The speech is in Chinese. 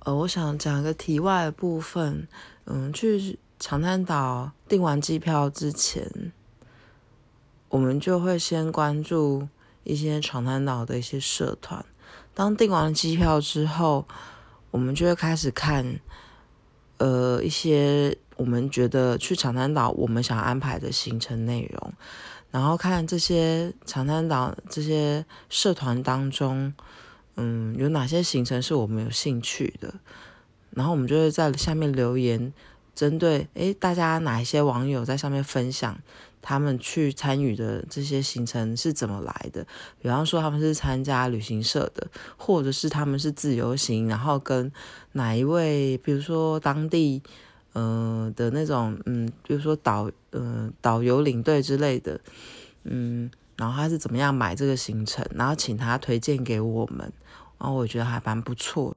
呃，我想讲一个题外的部分。嗯，去长滩岛订完机票之前，我们就会先关注一些长滩岛的一些社团。当订完机票之后，我们就会开始看，呃，一些我们觉得去长滩岛我们想安排的行程内容，然后看这些长滩岛这些社团当中。嗯，有哪些行程是我们有兴趣的？然后我们就会在下面留言，针对诶大家哪一些网友在上面分享他们去参与的这些行程是怎么来的？比方说他们是参加旅行社的，或者是他们是自由行，然后跟哪一位，比如说当地呃的那种嗯，比如说导呃导游领队之类的，嗯。然后他是怎么样买这个行程，然后请他推荐给我们，然后我觉得还蛮不错。